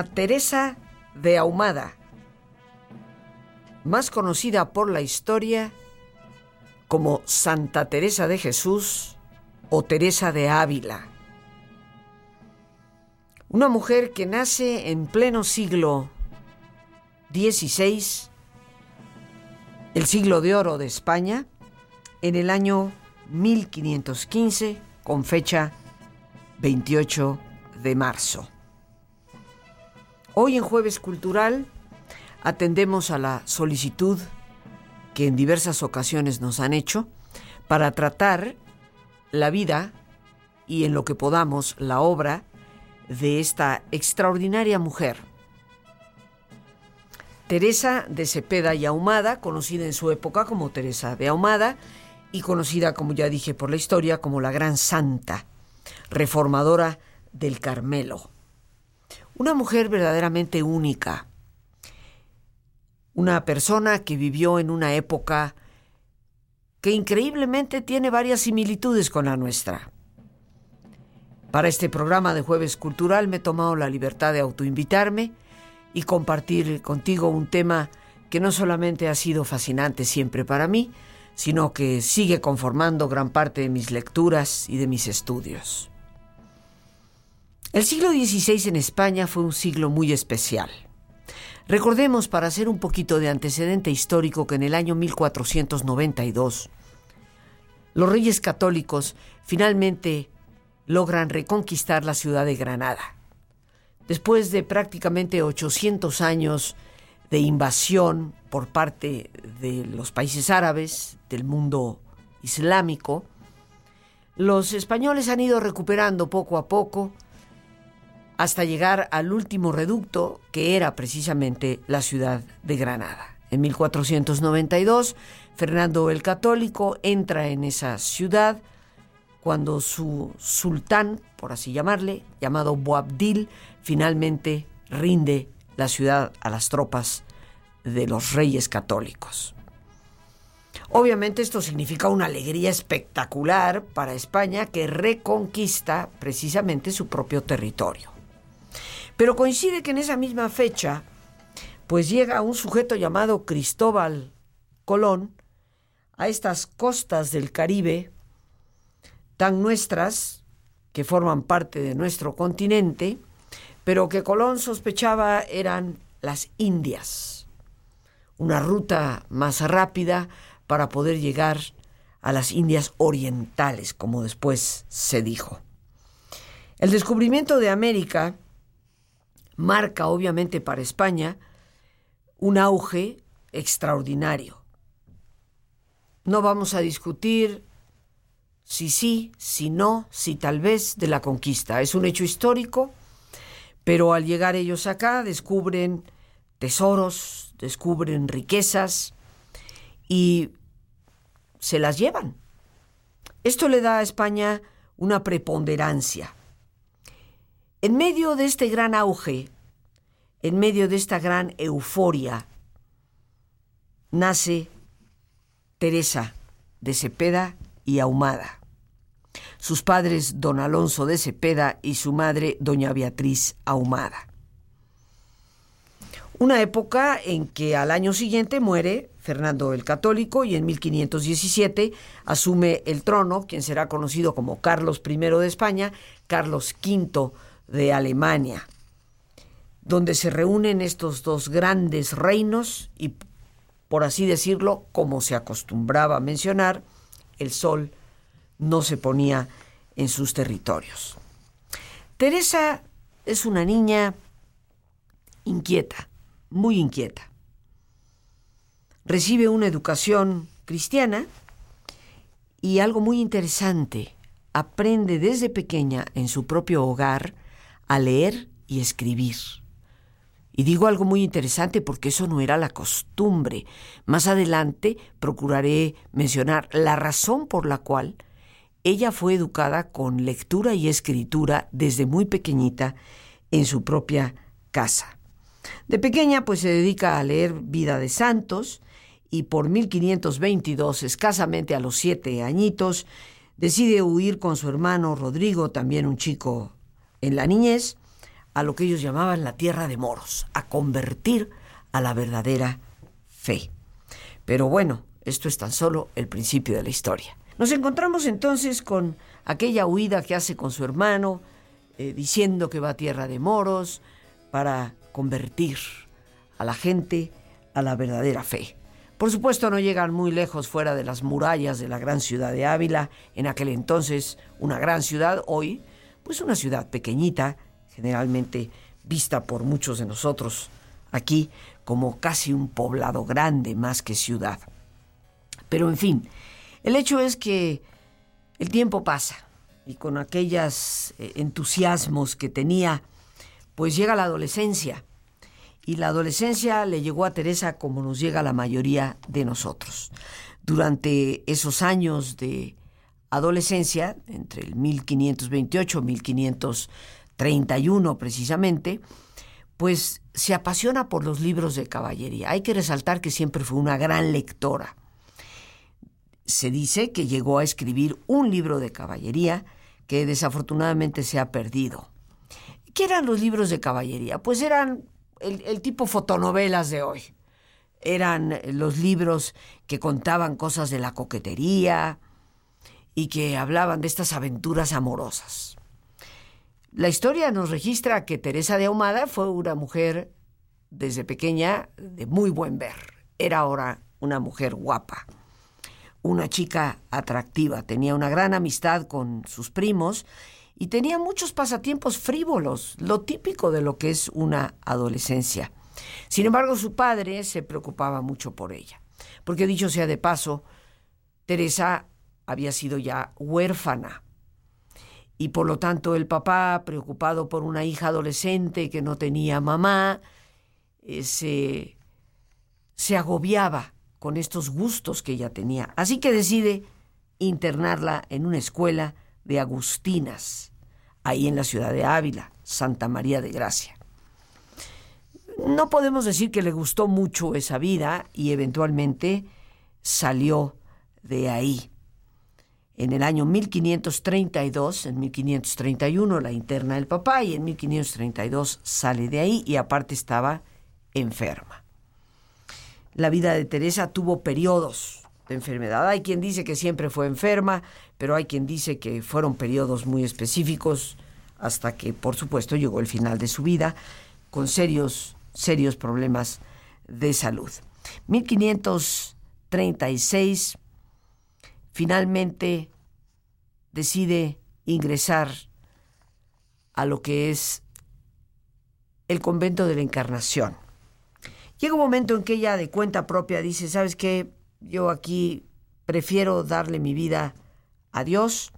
Teresa de Ahumada, más conocida por la historia como Santa Teresa de Jesús o Teresa de Ávila. Una mujer que nace en pleno siglo XVI, el siglo de oro de España, en el año 1515, con fecha 28 de marzo. Hoy en Jueves Cultural atendemos a la solicitud que en diversas ocasiones nos han hecho para tratar la vida y en lo que podamos la obra de esta extraordinaria mujer. Teresa de Cepeda y Ahumada, conocida en su época como Teresa de Ahumada y conocida, como ya dije por la historia, como la Gran Santa, reformadora del Carmelo. Una mujer verdaderamente única. Una persona que vivió en una época que increíblemente tiene varias similitudes con la nuestra. Para este programa de Jueves Cultural me he tomado la libertad de autoinvitarme y compartir contigo un tema que no solamente ha sido fascinante siempre para mí, sino que sigue conformando gran parte de mis lecturas y de mis estudios. El siglo XVI en España fue un siglo muy especial. Recordemos, para hacer un poquito de antecedente histórico, que en el año 1492 los reyes católicos finalmente logran reconquistar la ciudad de Granada. Después de prácticamente 800 años de invasión por parte de los países árabes, del mundo islámico, los españoles han ido recuperando poco a poco hasta llegar al último reducto que era precisamente la ciudad de Granada. En 1492, Fernando el Católico entra en esa ciudad cuando su sultán, por así llamarle, llamado Boabdil, finalmente rinde la ciudad a las tropas de los reyes católicos. Obviamente esto significa una alegría espectacular para España que reconquista precisamente su propio territorio. Pero coincide que en esa misma fecha, pues llega un sujeto llamado Cristóbal Colón a estas costas del Caribe, tan nuestras, que forman parte de nuestro continente, pero que Colón sospechaba eran las Indias, una ruta más rápida para poder llegar a las Indias orientales, como después se dijo. El descubrimiento de América marca obviamente para España un auge extraordinario. No vamos a discutir si sí, si no, si tal vez de la conquista. Es un hecho histórico, pero al llegar ellos acá descubren tesoros, descubren riquezas y se las llevan. Esto le da a España una preponderancia. En medio de este gran auge, en medio de esta gran euforia, nace Teresa de Cepeda y Ahumada. Sus padres, don Alonso de Cepeda y su madre, doña Beatriz Ahumada. Una época en que al año siguiente muere Fernando el Católico y en 1517 asume el trono quien será conocido como Carlos I de España, Carlos V de Alemania, donde se reúnen estos dos grandes reinos y, por así decirlo, como se acostumbraba a mencionar, el sol no se ponía en sus territorios. Teresa es una niña inquieta, muy inquieta. Recibe una educación cristiana y algo muy interesante, aprende desde pequeña en su propio hogar a leer y escribir. Y digo algo muy interesante porque eso no era la costumbre. Más adelante procuraré mencionar la razón por la cual ella fue educada con lectura y escritura desde muy pequeñita en su propia casa. De pequeña pues se dedica a leer Vida de Santos y por 1522, escasamente a los siete añitos, decide huir con su hermano Rodrigo, también un chico en la niñez, a lo que ellos llamaban la tierra de moros, a convertir a la verdadera fe. Pero bueno, esto es tan solo el principio de la historia. Nos encontramos entonces con aquella huida que hace con su hermano, eh, diciendo que va a tierra de moros para convertir a la gente a la verdadera fe. Por supuesto no llegan muy lejos fuera de las murallas de la gran ciudad de Ávila, en aquel entonces una gran ciudad, hoy pues una ciudad pequeñita, generalmente vista por muchos de nosotros aquí como casi un poblado grande más que ciudad. Pero en fin, el hecho es que el tiempo pasa y con aquellos eh, entusiasmos que tenía, pues llega la adolescencia. Y la adolescencia le llegó a Teresa como nos llega a la mayoría de nosotros. Durante esos años de adolescencia, entre el 1528 y 1500 31 precisamente, pues se apasiona por los libros de caballería. Hay que resaltar que siempre fue una gran lectora. Se dice que llegó a escribir un libro de caballería que desafortunadamente se ha perdido. ¿Qué eran los libros de caballería? Pues eran el, el tipo fotonovelas de hoy. Eran los libros que contaban cosas de la coquetería y que hablaban de estas aventuras amorosas. La historia nos registra que Teresa de Ahumada fue una mujer desde pequeña de muy buen ver. Era ahora una mujer guapa, una chica atractiva, tenía una gran amistad con sus primos y tenía muchos pasatiempos frívolos, lo típico de lo que es una adolescencia. Sin embargo, su padre se preocupaba mucho por ella, porque dicho sea de paso, Teresa había sido ya huérfana y por lo tanto el papá, preocupado por una hija adolescente que no tenía mamá, eh, se, se agobiaba con estos gustos que ella tenía. Así que decide internarla en una escuela de agustinas, ahí en la ciudad de Ávila, Santa María de Gracia. No podemos decir que le gustó mucho esa vida y eventualmente salió de ahí. En el año 1532, en 1531 la interna del papá y en 1532 sale de ahí y aparte estaba enferma. La vida de Teresa tuvo periodos de enfermedad. Hay quien dice que siempre fue enferma, pero hay quien dice que fueron periodos muy específicos hasta que, por supuesto, llegó el final de su vida con serios, serios problemas de salud. 1536 finalmente decide ingresar a lo que es el convento de la Encarnación. Llega un momento en que ella de cuenta propia dice, ¿sabes qué? Yo aquí prefiero darle mi vida a Dios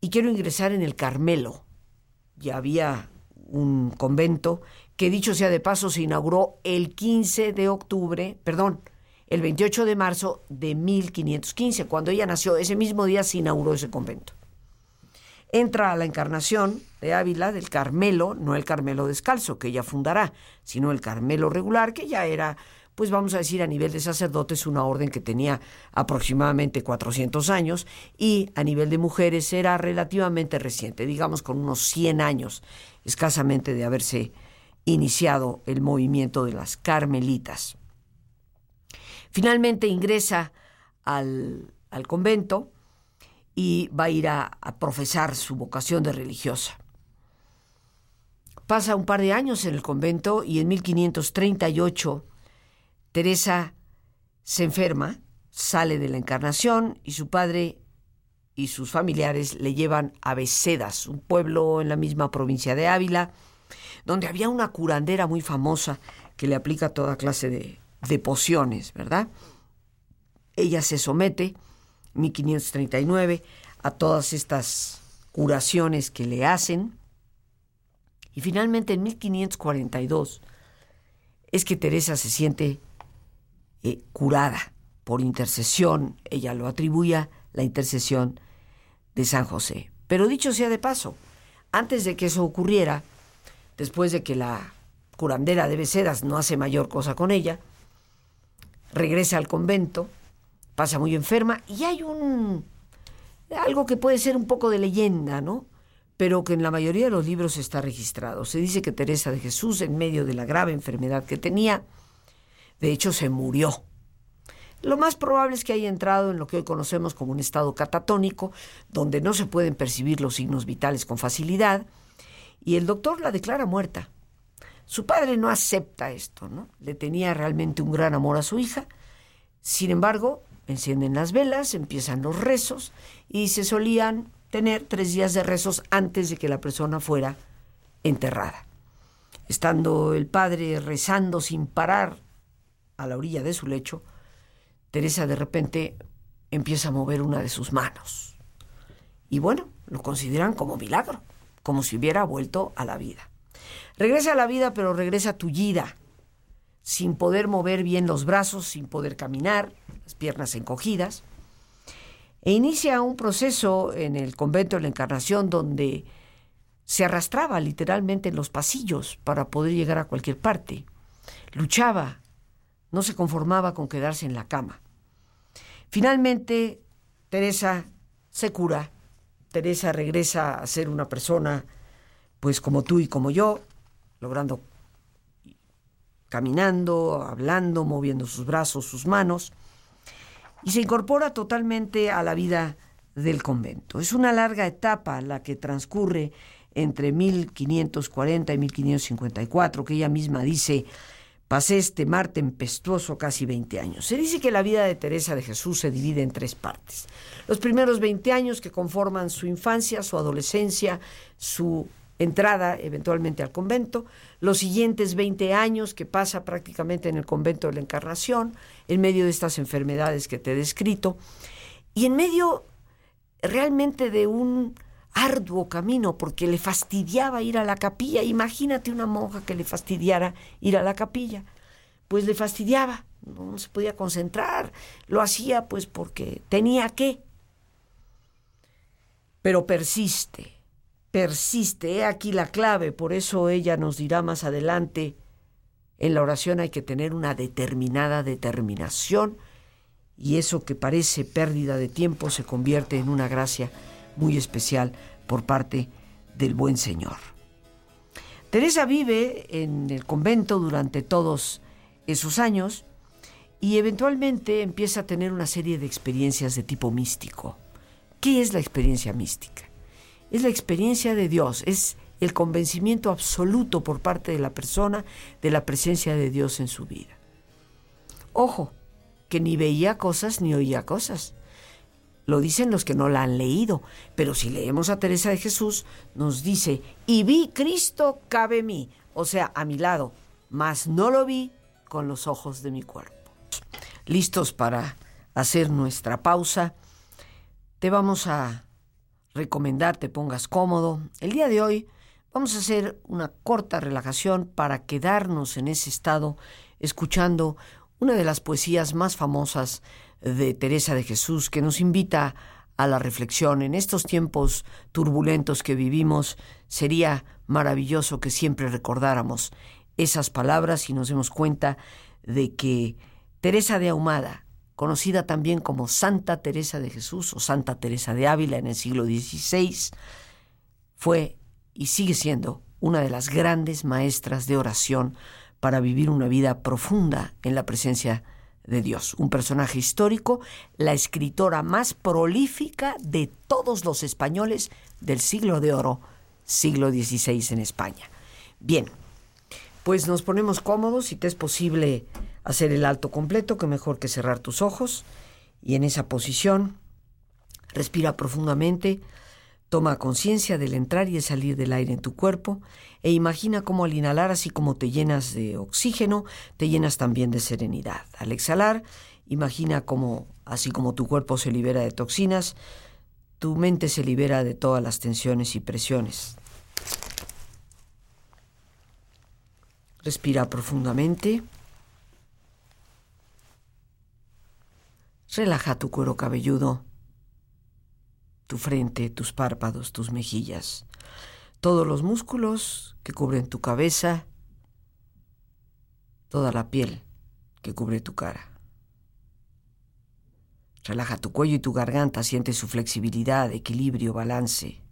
y quiero ingresar en el Carmelo. Ya había un convento que dicho sea de paso se inauguró el 15 de octubre, perdón, el 28 de marzo de 1515. Cuando ella nació, ese mismo día se inauguró ese convento. Entra a la encarnación de Ávila del Carmelo, no el Carmelo descalzo que ella fundará, sino el Carmelo regular, que ya era, pues vamos a decir, a nivel de sacerdotes, una orden que tenía aproximadamente 400 años, y a nivel de mujeres era relativamente reciente, digamos con unos 100 años escasamente de haberse iniciado el movimiento de las carmelitas. Finalmente ingresa al, convento y va a ir a, a profesar su vocación de religiosa. Pasa un par de años en el convento y en 1538 Teresa se enferma, sale de la encarnación y su padre y sus familiares le llevan a Becedas, un pueblo en la misma provincia de Ávila, donde había una curandera muy famosa que le aplica toda clase de, de pociones, ¿verdad? Ella se somete, 1539, a todas estas curaciones que le hacen. Y finalmente en 1542 es que Teresa se siente eh, curada por intercesión, ella lo atribuye la intercesión de San José. Pero dicho sea de paso, antes de que eso ocurriera, después de que la curandera de Becedas no hace mayor cosa con ella, regresa al convento, pasa muy enferma y hay un algo que puede ser un poco de leyenda, ¿no? Pero que en la mayoría de los libros está registrado. Se dice que Teresa de Jesús, en medio de la grave enfermedad que tenía, de hecho se murió. Lo más probable es que haya entrado en lo que hoy conocemos como un estado catatónico, donde no se pueden percibir los signos vitales con facilidad, y el doctor la declara muerta. Su padre no acepta esto, ¿no? Le tenía realmente un gran amor a su hija. Sin embargo, encienden las velas, empiezan los rezos y se solían tener tres días de rezos antes de que la persona fuera enterrada. Estando el padre rezando sin parar a la orilla de su lecho, Teresa de repente empieza a mover una de sus manos. Y bueno, lo consideran como milagro, como si hubiera vuelto a la vida. Regresa a la vida, pero regresa tullida, sin poder mover bien los brazos, sin poder caminar, las piernas encogidas, e inicia un proceso en el convento de la Encarnación donde se arrastraba literalmente en los pasillos para poder llegar a cualquier parte. Luchaba, no se conformaba con quedarse en la cama. Finalmente, Teresa se cura, Teresa regresa a ser una persona, pues como tú y como yo, logrando caminando, hablando, moviendo sus brazos, sus manos, y se incorpora totalmente a la vida del convento. Es una larga etapa la que transcurre entre 1540 y 1554, que ella misma dice, pasé este mar tempestuoso casi 20 años. Se dice que la vida de Teresa de Jesús se divide en tres partes. Los primeros 20 años que conforman su infancia, su adolescencia, su entrada eventualmente al convento, los siguientes 20 años que pasa prácticamente en el convento de la Encarnación, en medio de estas enfermedades que te he descrito, y en medio realmente de un arduo camino, porque le fastidiaba ir a la capilla. Imagínate una monja que le fastidiara ir a la capilla. Pues le fastidiaba, no se podía concentrar, lo hacía pues porque tenía que. Pero persiste persiste. He aquí la clave, por eso ella nos dirá más adelante, en la oración hay que tener una determinada determinación y eso que parece pérdida de tiempo se convierte en una gracia muy especial por parte del buen Señor. Teresa vive en el convento durante todos esos años y eventualmente empieza a tener una serie de experiencias de tipo místico. ¿Qué es la experiencia mística? Es la experiencia de Dios, es el convencimiento absoluto por parte de la persona de la presencia de Dios en su vida. Ojo, que ni veía cosas ni oía cosas. Lo dicen los que no la han leído, pero si leemos a Teresa de Jesús, nos dice, y vi Cristo cabe mí, o sea, a mi lado, mas no lo vi con los ojos de mi cuerpo. Listos para hacer nuestra pausa, te vamos a recomendar te pongas cómodo. El día de hoy vamos a hacer una corta relajación para quedarnos en ese estado escuchando una de las poesías más famosas de Teresa de Jesús que nos invita a la reflexión. En estos tiempos turbulentos que vivimos, sería maravilloso que siempre recordáramos esas palabras y nos demos cuenta de que Teresa de Ahumada, conocida también como Santa Teresa de Jesús o Santa Teresa de Ávila en el siglo XVI, fue y sigue siendo una de las grandes maestras de oración para vivir una vida profunda en la presencia de Dios. Un personaje histórico, la escritora más prolífica de todos los españoles del siglo de oro, siglo XVI en España. Bien, pues nos ponemos cómodos, si te es posible hacer el alto completo, que mejor que cerrar tus ojos. Y en esa posición, respira profundamente, toma conciencia del entrar y el salir del aire en tu cuerpo e imagina cómo al inhalar, así como te llenas de oxígeno, te llenas también de serenidad. Al exhalar, imagina cómo, así como tu cuerpo se libera de toxinas, tu mente se libera de todas las tensiones y presiones. Respira profundamente. Relaja tu cuero cabelludo, tu frente, tus párpados, tus mejillas, todos los músculos que cubren tu cabeza, toda la piel que cubre tu cara. Relaja tu cuello y tu garganta, siente su flexibilidad, equilibrio, balance.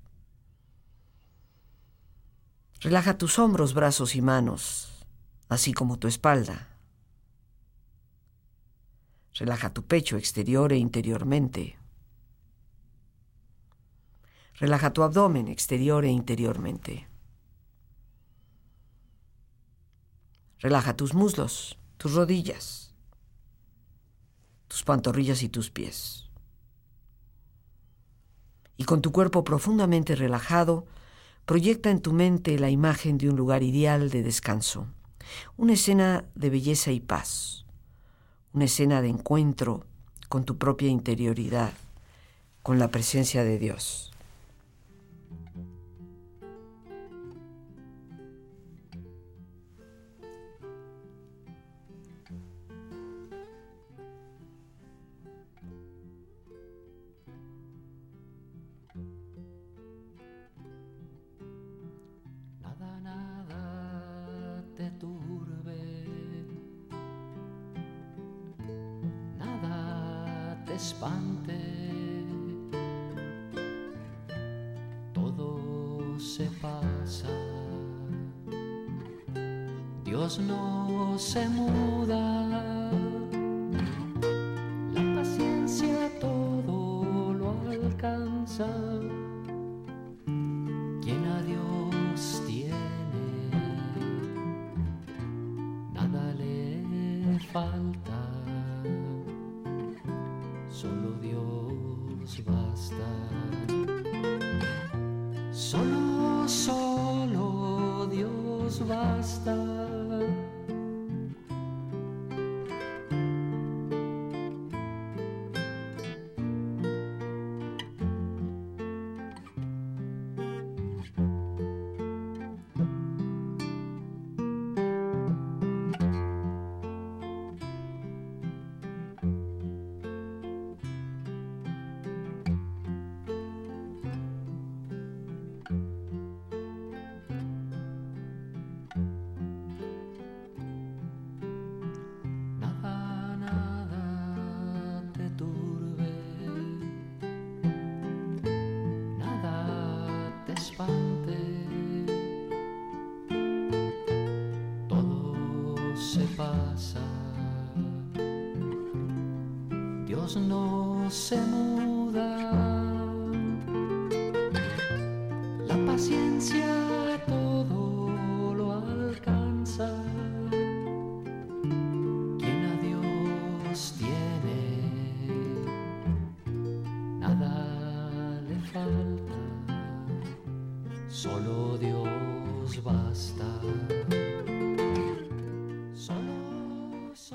Relaja tus hombros, brazos y manos, así como tu espalda. Relaja tu pecho exterior e interiormente. Relaja tu abdomen exterior e interiormente. Relaja tus muslos, tus rodillas tus pantorrillas y tus pies. Y con tu cuerpo profundamente relajado, proyecta en tu mente la imagen de un lugar ideal de descanso, una escena de belleza y paz, una escena de encuentro con tu propia interioridad, con la presencia de Dios. No se muda. La paciencia todo lo alcanza. Quien a Dios tiene, nada le falta. No se muda.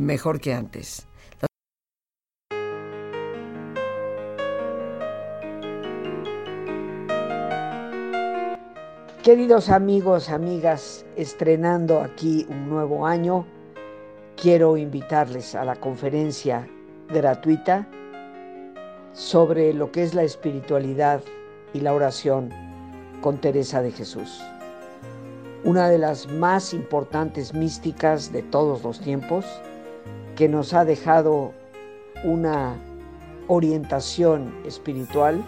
mejor que antes. Queridos amigos, amigas, estrenando aquí un nuevo año, quiero invitarles a la conferencia gratuita sobre lo que es la espiritualidad y la oración con Teresa de Jesús. Una de las más importantes místicas de todos los tiempos que nos ha dejado una orientación espiritual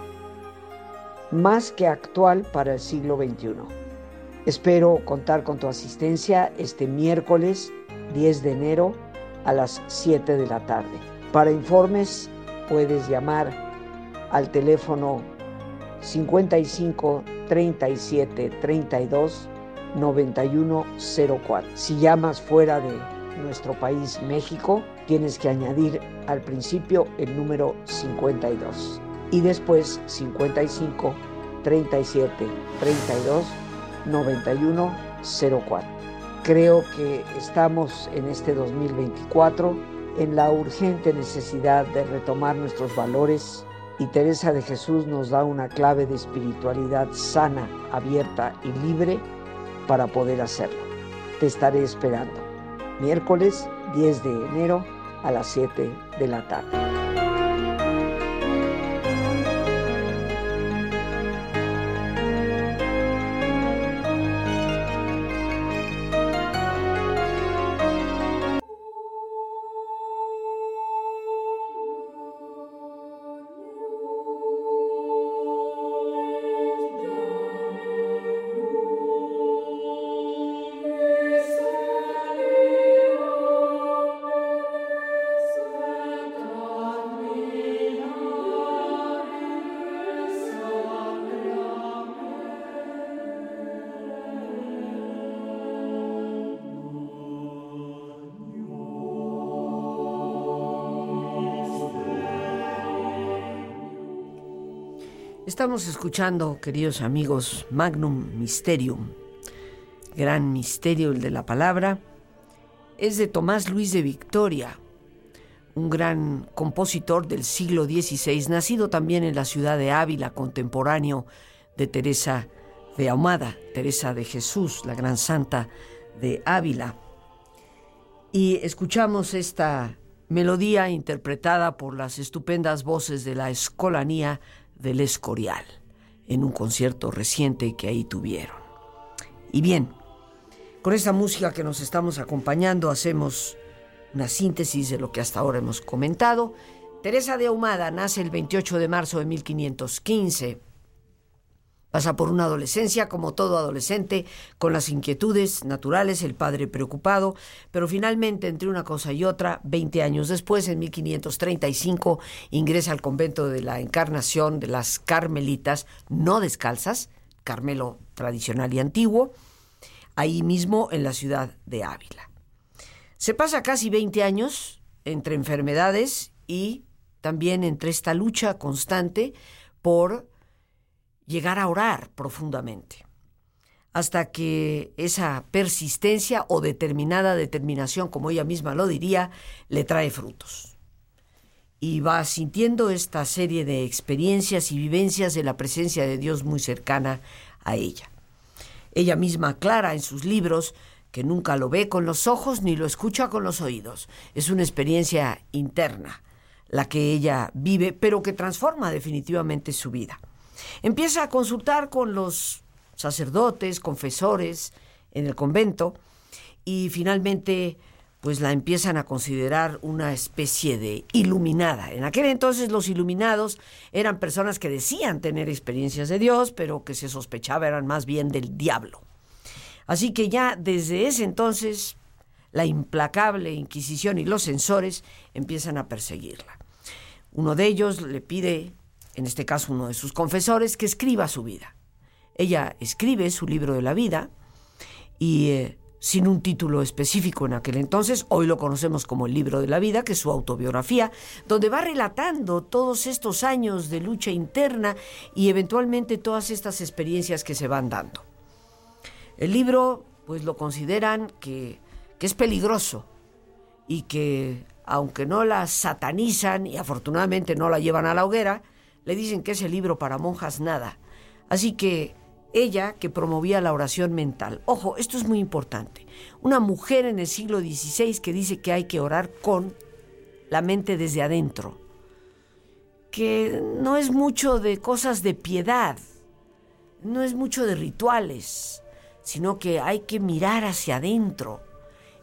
más que actual para el siglo XXI. Espero contar con tu asistencia este miércoles 10 de enero a las 7 de la tarde. Para informes puedes llamar al teléfono 55 37 32 9104. Si llamas fuera de nuestro país México, tienes que añadir al principio el número 52 y después 55 37 32 91 04. Creo que estamos en este 2024 en la urgente necesidad de retomar nuestros valores y Teresa de Jesús nos da una clave de espiritualidad sana, abierta y libre para poder hacerlo. Te estaré esperando. Miércoles 10 de enero a las 7 de la tarde. Estamos escuchando, queridos amigos, Magnum Mysterium, gran misterio el de la palabra, es de Tomás Luis de Victoria, un gran compositor del siglo XVI, nacido también en la ciudad de Ávila, contemporáneo de Teresa de Ahumada, Teresa de Jesús, la gran santa de Ávila. Y escuchamos esta melodía interpretada por las estupendas voces de la escolanía del Escorial, en un concierto reciente que ahí tuvieron. Y bien, con esta música que nos estamos acompañando hacemos una síntesis de lo que hasta ahora hemos comentado. Teresa de Ahumada nace el 28 de marzo de 1515 Pasa por una adolescencia como todo adolescente, con las inquietudes naturales, el padre preocupado, pero finalmente entre una cosa y otra, 20 años después, en 1535, ingresa al convento de la Encarnación de las Carmelitas, no descalzas, Carmelo tradicional y antiguo, ahí mismo en la ciudad de Ávila. Se pasa casi 20 años entre enfermedades y también entre esta lucha constante por llegar a orar profundamente, hasta que esa persistencia o determinada determinación, como ella misma lo diría, le trae frutos. Y va sintiendo esta serie de experiencias y vivencias de la presencia de Dios muy cercana a ella. Ella misma aclara en sus libros que nunca lo ve con los ojos ni lo escucha con los oídos. Es una experiencia interna la que ella vive, pero que transforma definitivamente su vida. Empieza a consultar con los sacerdotes, confesores en el convento y finalmente pues la empiezan a considerar una especie de iluminada. En aquel entonces los iluminados eran personas que decían tener experiencias de Dios, pero que se sospechaba eran más bien del diablo. Así que ya desde ese entonces la implacable Inquisición y los censores empiezan a perseguirla. Uno de ellos le pide en este caso uno de sus confesores, que escriba su vida. Ella escribe su libro de la vida y eh, sin un título específico en aquel entonces, hoy lo conocemos como el libro de la vida, que es su autobiografía, donde va relatando todos estos años de lucha interna y eventualmente todas estas experiencias que se van dando. El libro, pues lo consideran que, que es peligroso y que aunque no la satanizan y afortunadamente no la llevan a la hoguera, le dicen que ese libro para monjas nada. Así que ella que promovía la oración mental. Ojo, esto es muy importante. Una mujer en el siglo XVI que dice que hay que orar con la mente desde adentro. Que no es mucho de cosas de piedad, no es mucho de rituales, sino que hay que mirar hacia adentro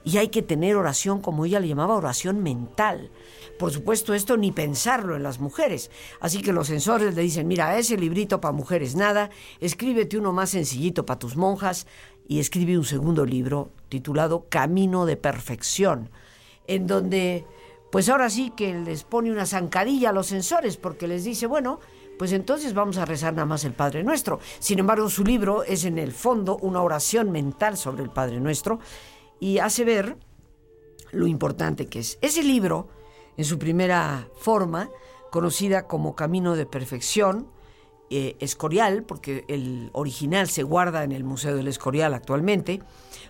y hay que tener oración como ella le llamaba oración mental. Por supuesto, esto ni pensarlo en las mujeres. Así que los censores le dicen, mira, ese librito para mujeres nada, escríbete uno más sencillito para tus monjas y escribe un segundo libro titulado Camino de Perfección, en donde, pues ahora sí que les pone una zancadilla a los censores porque les dice, bueno, pues entonces vamos a rezar nada más el Padre Nuestro. Sin embargo, su libro es en el fondo una oración mental sobre el Padre Nuestro y hace ver lo importante que es. Ese libro, en su primera forma, conocida como Camino de Perfección, eh, Escorial, porque el original se guarda en el Museo del Escorial actualmente,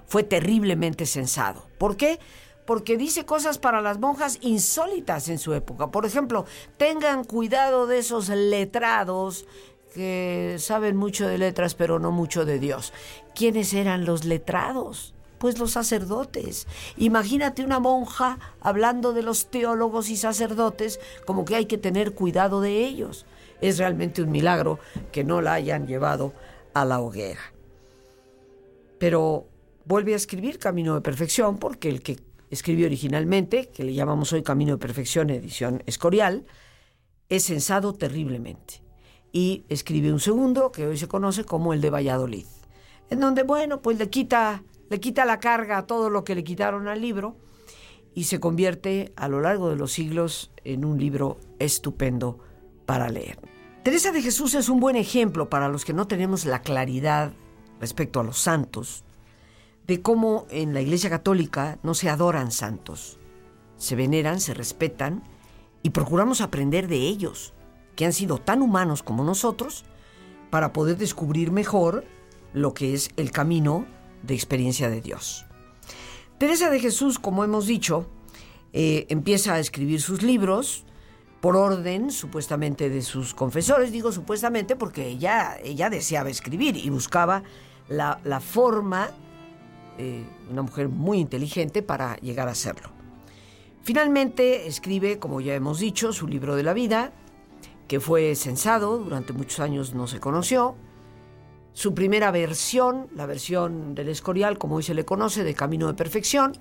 fue terriblemente censado. ¿Por qué? Porque dice cosas para las monjas insólitas en su época. Por ejemplo, tengan cuidado de esos letrados que saben mucho de letras pero no mucho de Dios. ¿Quiénes eran los letrados? Pues los sacerdotes. Imagínate una monja hablando de los teólogos y sacerdotes como que hay que tener cuidado de ellos. Es realmente un milagro que no la hayan llevado a la hoguera. Pero vuelve a escribir Camino de Perfección porque el que escribió originalmente, que le llamamos hoy Camino de Perfección, edición Escorial, es censado terriblemente. Y escribe un segundo, que hoy se conoce como el de Valladolid, en donde, bueno, pues le quita, le quita la carga a todo lo que le quitaron al libro y se convierte a lo largo de los siglos en un libro estupendo para leer. Teresa de Jesús es un buen ejemplo para los que no tenemos la claridad respecto a los santos, de cómo en la Iglesia Católica no se adoran santos, se veneran, se respetan y procuramos aprender de ellos, que han sido tan humanos como nosotros, para poder descubrir mejor lo que es el camino de experiencia de Dios. Teresa de Jesús, como hemos dicho, eh, empieza a escribir sus libros, por orden supuestamente de sus confesores, digo supuestamente porque ella, ella deseaba escribir y buscaba la, forma, eh, una mujer muy inteligente para llegar a hacerlo. Finalmente escribe, como ya hemos dicho, su libro de la vida, que fue censado, durante muchos años no se conoció. Su primera versión, la versión del Escorial, como hoy se le conoce, de Camino de Perfección,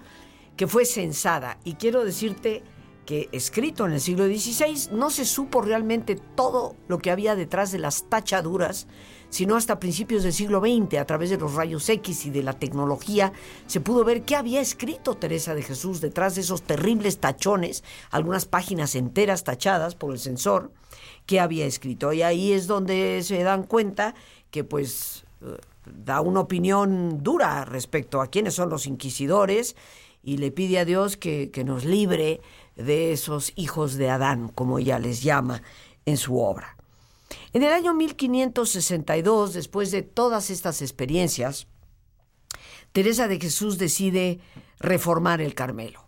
que fue censada. Y quiero decirte que escrito en el siglo XVI no se supo realmente todo lo que había detrás de las tachaduras, sino hasta principios del siglo XX, a través de los rayos X y de la tecnología, se pudo ver qué había escrito Teresa de Jesús detrás de esos terribles tachones, algunas páginas enteras tachadas por el censor, qué había escrito. Y ahí es donde se dan cuenta que pues da una opinión dura respecto a quiénes son los inquisidores y le pide a Dios que, que nos libre de esos hijos de Adán, como ella les llama en su obra. En el año 1562, después de todas estas experiencias, Teresa de Jesús decide reformar el Carmelo.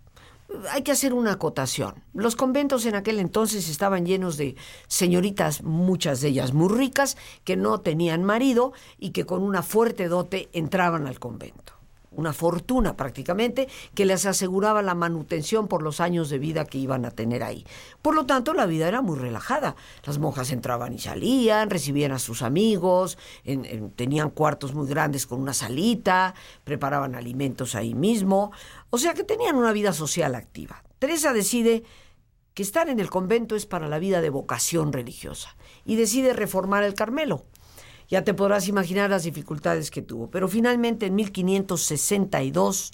Hay que hacer una acotación. Los conventos en aquel entonces estaban llenos de señoritas, muchas de ellas muy ricas, que no tenían marido y que con una fuerte dote entraban al convento una fortuna prácticamente, que les aseguraba la manutención por los años de vida que iban a tener ahí. Por lo tanto, la vida era muy relajada. Las monjas entraban y salían, recibían a sus amigos, tenían cuartos muy grandes con una salita, preparaban alimentos ahí mismo, o sea que tenían una vida social activa. Teresa decide que estar en el convento es para la vida de vocación religiosa y decide reformar el Carmelo. Ya te podrás imaginar las dificultades que tuvo. Pero finalmente en 1562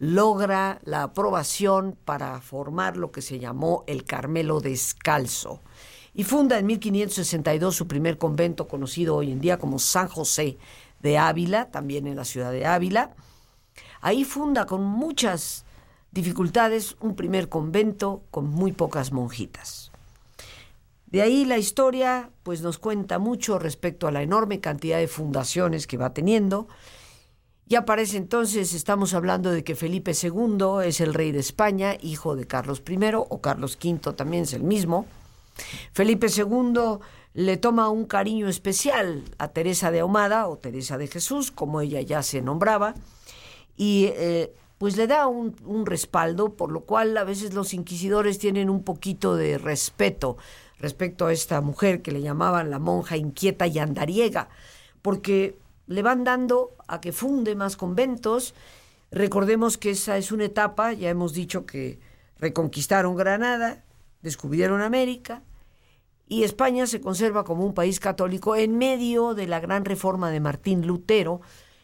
logra la aprobación para formar lo que se llamó el Carmelo Descalzo y funda en 1562 su primer convento conocido hoy en día como San José de Ávila, también en la ciudad de Ávila. Ahí funda con muchas dificultades un primer convento con muy pocas monjitas. De ahí la historia pues nos cuenta mucho respecto a la enorme cantidad de fundaciones que va teniendo. Y aparece entonces, estamos hablando de que Felipe II es el rey de España, hijo de Carlos I, o Carlos V también es el mismo. Felipe II le toma un cariño especial a Teresa de Ahumada, o Teresa de Jesús, como ella ya se nombraba, y eh, pues le da un respaldo, por lo cual a veces los inquisidores tienen un poquito de respeto respecto a esta mujer que le llamaban la monja inquieta y andariega, porque le van dando a que funde más conventos. Recordemos que esa es una etapa, ya hemos dicho que reconquistaron Granada, descubrieron América, y España se conserva como un país católico en medio de la gran reforma de Martín Lutero,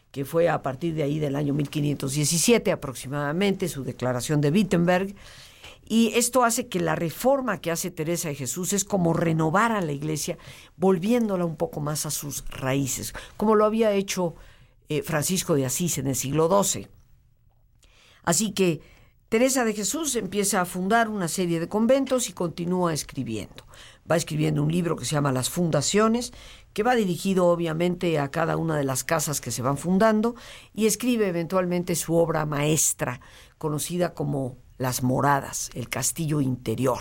que fue a partir de ahí del año 1517 aproximadamente, su declaración de Wittenberg, Y esto hace que la reforma que hace Teresa de Jesús es como renovar a la iglesia, volviéndola un poco más a sus raíces, como lo había hecho eh, Francisco de Asís en el siglo XII. Así que Teresa de Jesús empieza a fundar una serie de conventos y continúa escribiendo. Va escribiendo un libro que se llama Las Fundaciones, que va dirigido obviamente a cada una de las casas que se van fundando y escribe eventualmente su obra maestra, conocida como Las Moradas, el Castillo Interior,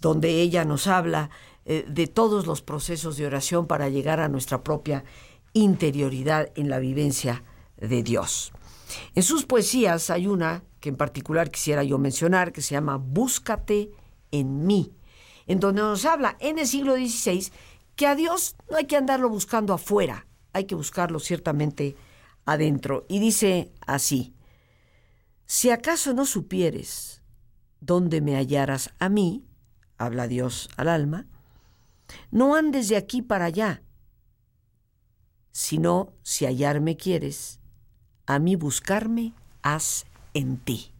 donde ella nos habla eh, de todos los procesos de oración para llegar a nuestra propia interioridad en la vivencia de Dios. En sus poesías hay una que en particular quisiera yo mencionar, que se llama Búscate en mí, en donde nos habla en el siglo XVI que a Dios no hay que andarlo buscando afuera, hay que buscarlo ciertamente adentro. Y dice así, si acaso no supieres dónde me hallaras a mí, habla Dios al alma, no andes de aquí para allá, sino si hallarme quieres, a mí buscarme haz en ti.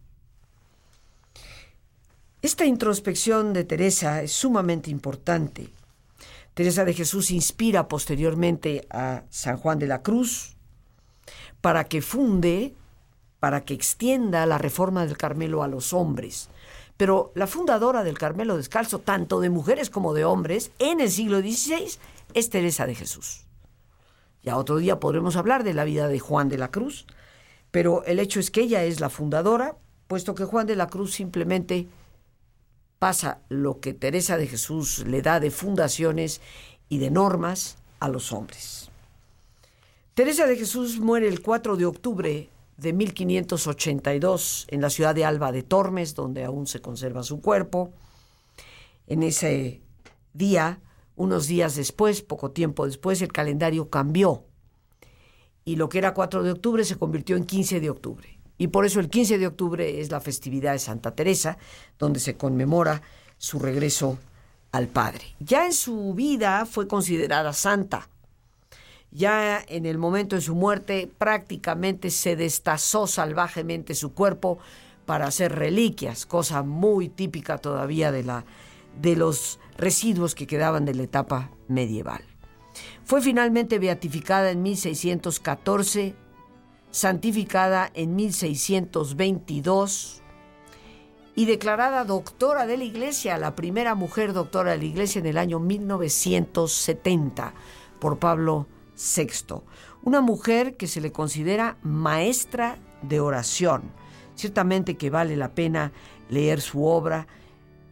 Esta introspección de Teresa es sumamente importante. Teresa de Jesús inspira posteriormente a San Juan de la Cruz para que funde, para que extienda la reforma del Carmelo a los hombres. Pero la fundadora del Carmelo Descalzo, tanto de mujeres como de hombres, en el siglo XVI, es Teresa de Jesús. Ya otro día podremos hablar de la vida de Juan de la Cruz, pero el hecho es que ella es la fundadora, puesto que Juan de la Cruz simplemente pasa lo que Teresa de Jesús le da de fundaciones y de normas a los hombres. Teresa de Jesús muere el 4 de octubre de 1582 en la ciudad de Alba de Tormes, donde aún se conserva su cuerpo. En ese día, unos días después, poco tiempo después, el calendario cambió y lo que era 4 de octubre se convirtió en 15 de octubre. Y por eso el 15 de octubre es la festividad de Santa Teresa, donde se conmemora su regreso al Padre. Ya en su vida fue considerada santa. Ya en el momento de su muerte prácticamente se destazó salvajemente su cuerpo para hacer reliquias, cosa muy típica todavía de, la, de los residuos que quedaban de la etapa medieval. Fue finalmente beatificada en 1614, santificada en 1622 y declarada doctora de la Iglesia, la primera mujer doctora de la Iglesia en el año 1970 por Pablo VI. Una mujer que se le considera maestra de oración. Ciertamente que vale la pena leer su obra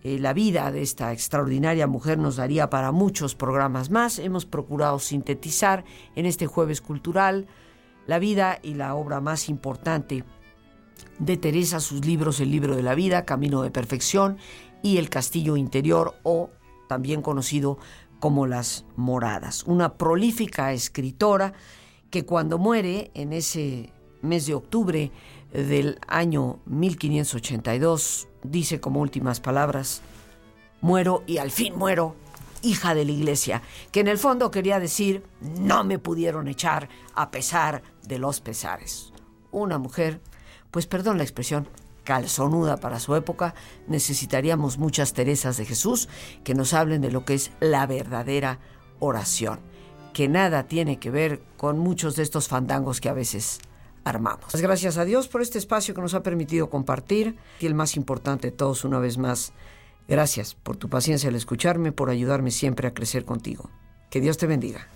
eh, la vida de esta extraordinaria mujer nos daría para muchos programas más. Hemos procurado sintetizar en este jueves cultural la vida y la obra más importante de Teresa, sus libros El libro de la vida, Camino de Perfección y El Castillo Interior o también conocido como Las Moradas. Una prolífica escritora que cuando muere en ese mes de octubre del año 1582 dice como últimas palabras, muero y al fin muero, hija de la iglesia, que en el fondo quería decir, no me pudieron echar a pesar de los pesares. Una mujer, pues perdón la expresión, calzonuda para su época, necesitaríamos muchas Teresas de Jesús que nos hablen de lo que es la verdadera oración, que nada tiene que ver con muchos de estos fandangos que a veces armamos. Gracias a Dios por este espacio que nos ha permitido compartir y el más importante de todos una vez más, gracias por tu paciencia al escucharme, por ayudarme siempre a crecer contigo. Que Dios te bendiga.